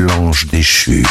l'ange déchu.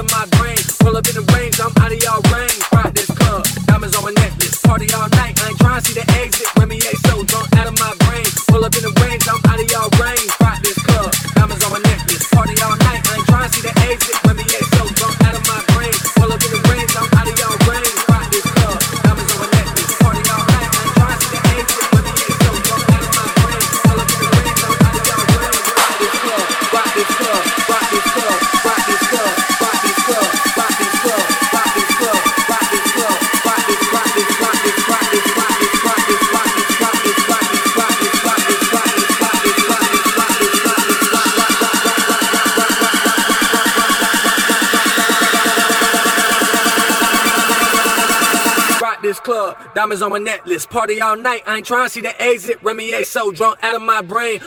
out of my brain. roll up in the range, I'm out of y'all range. Ride this club, diamonds on my necklace. Party all night, I ain't trying to see the exit. Remy ain't so drunk out of my diamonds on my necklace. Party all night, I ain't trying to see the exit. Remy A so drunk out of my brain.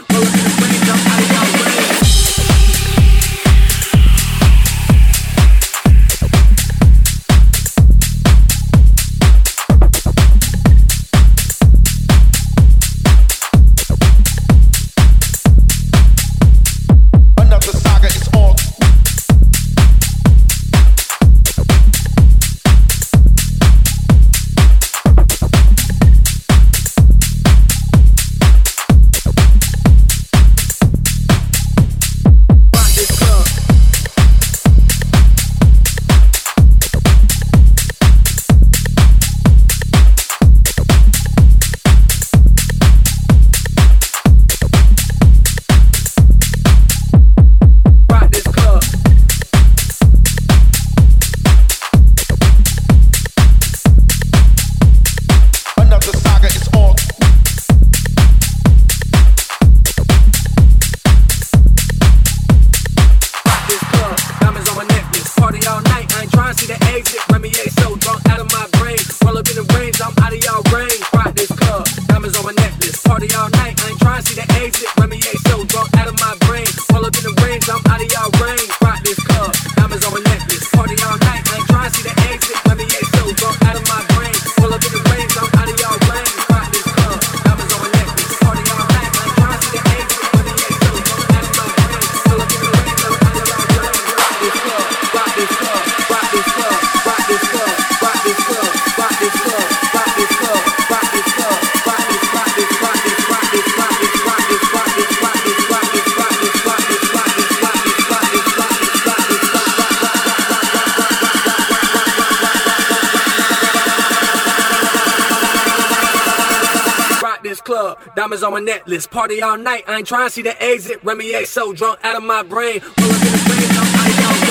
on that list. Party all night, I ain't trying to see the exit. Remy A so drunk out of my brain. Up in the I'm.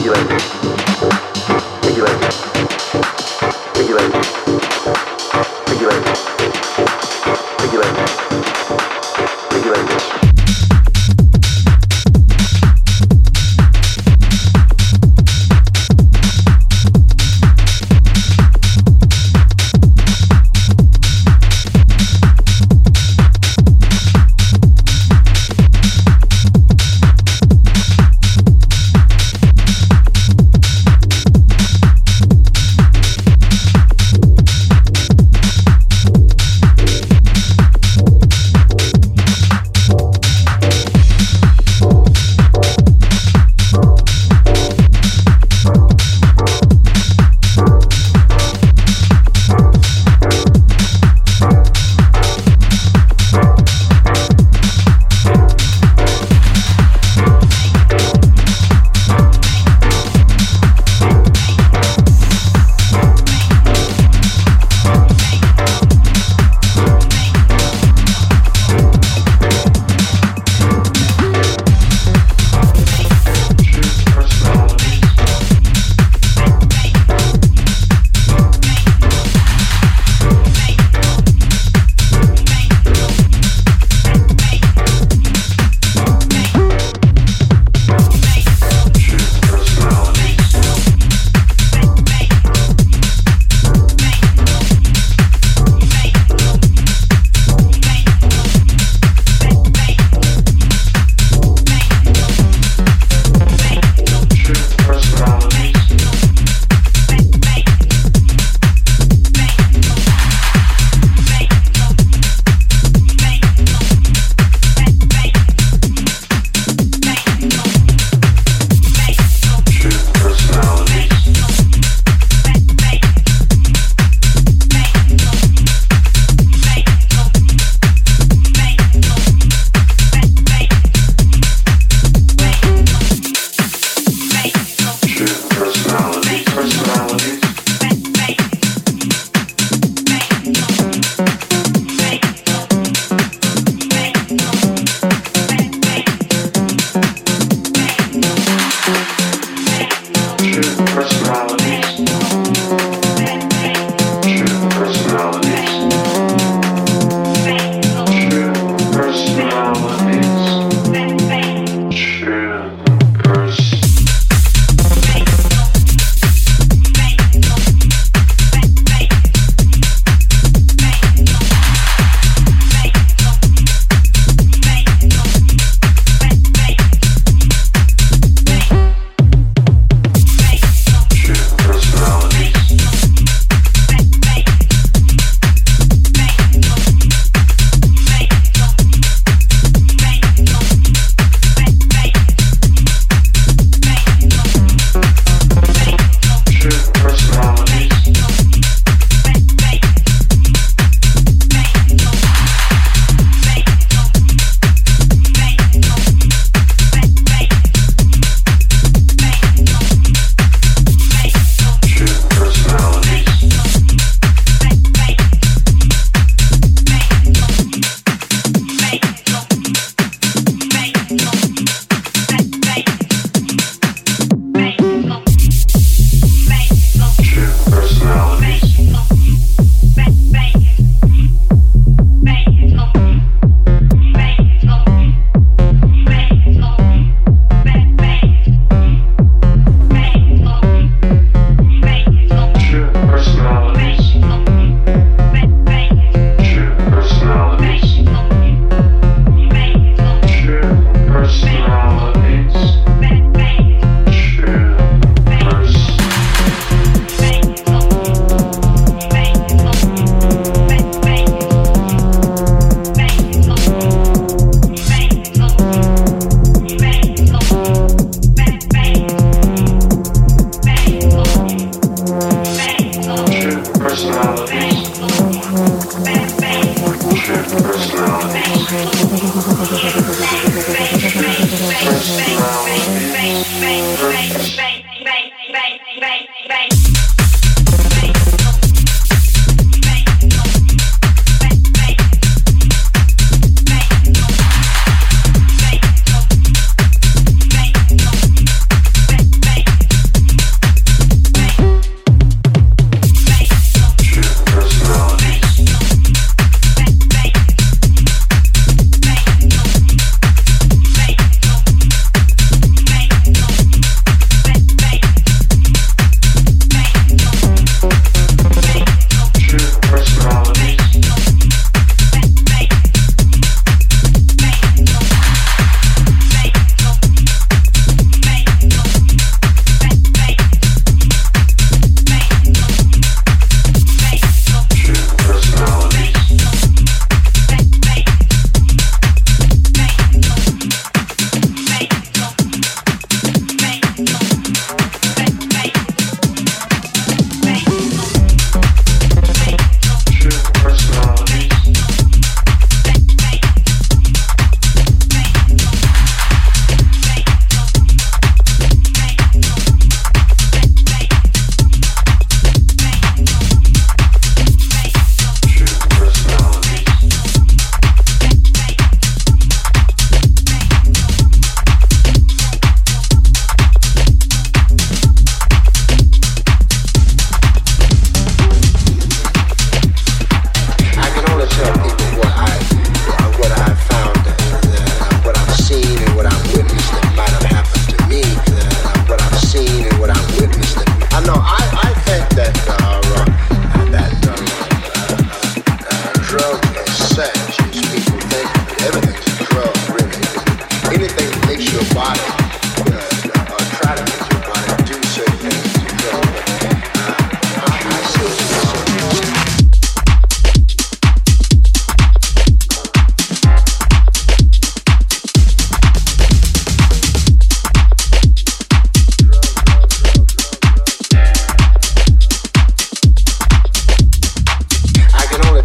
articulate.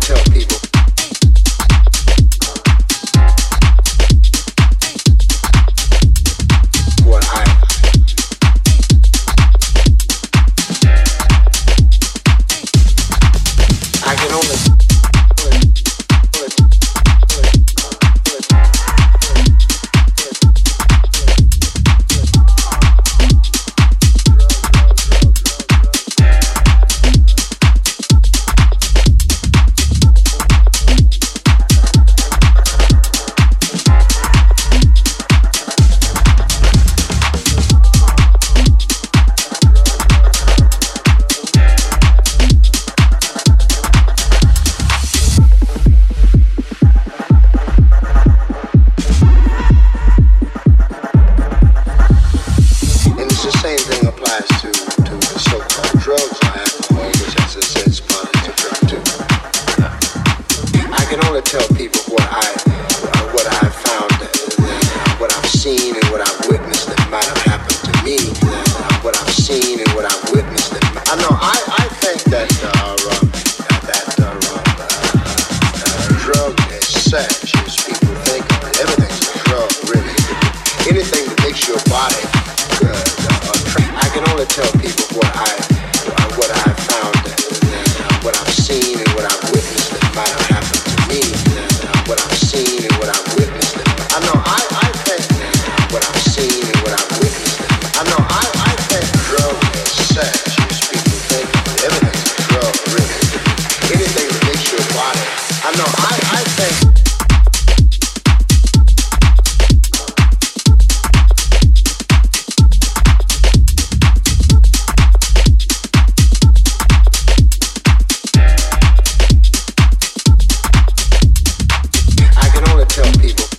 tell people. tell people.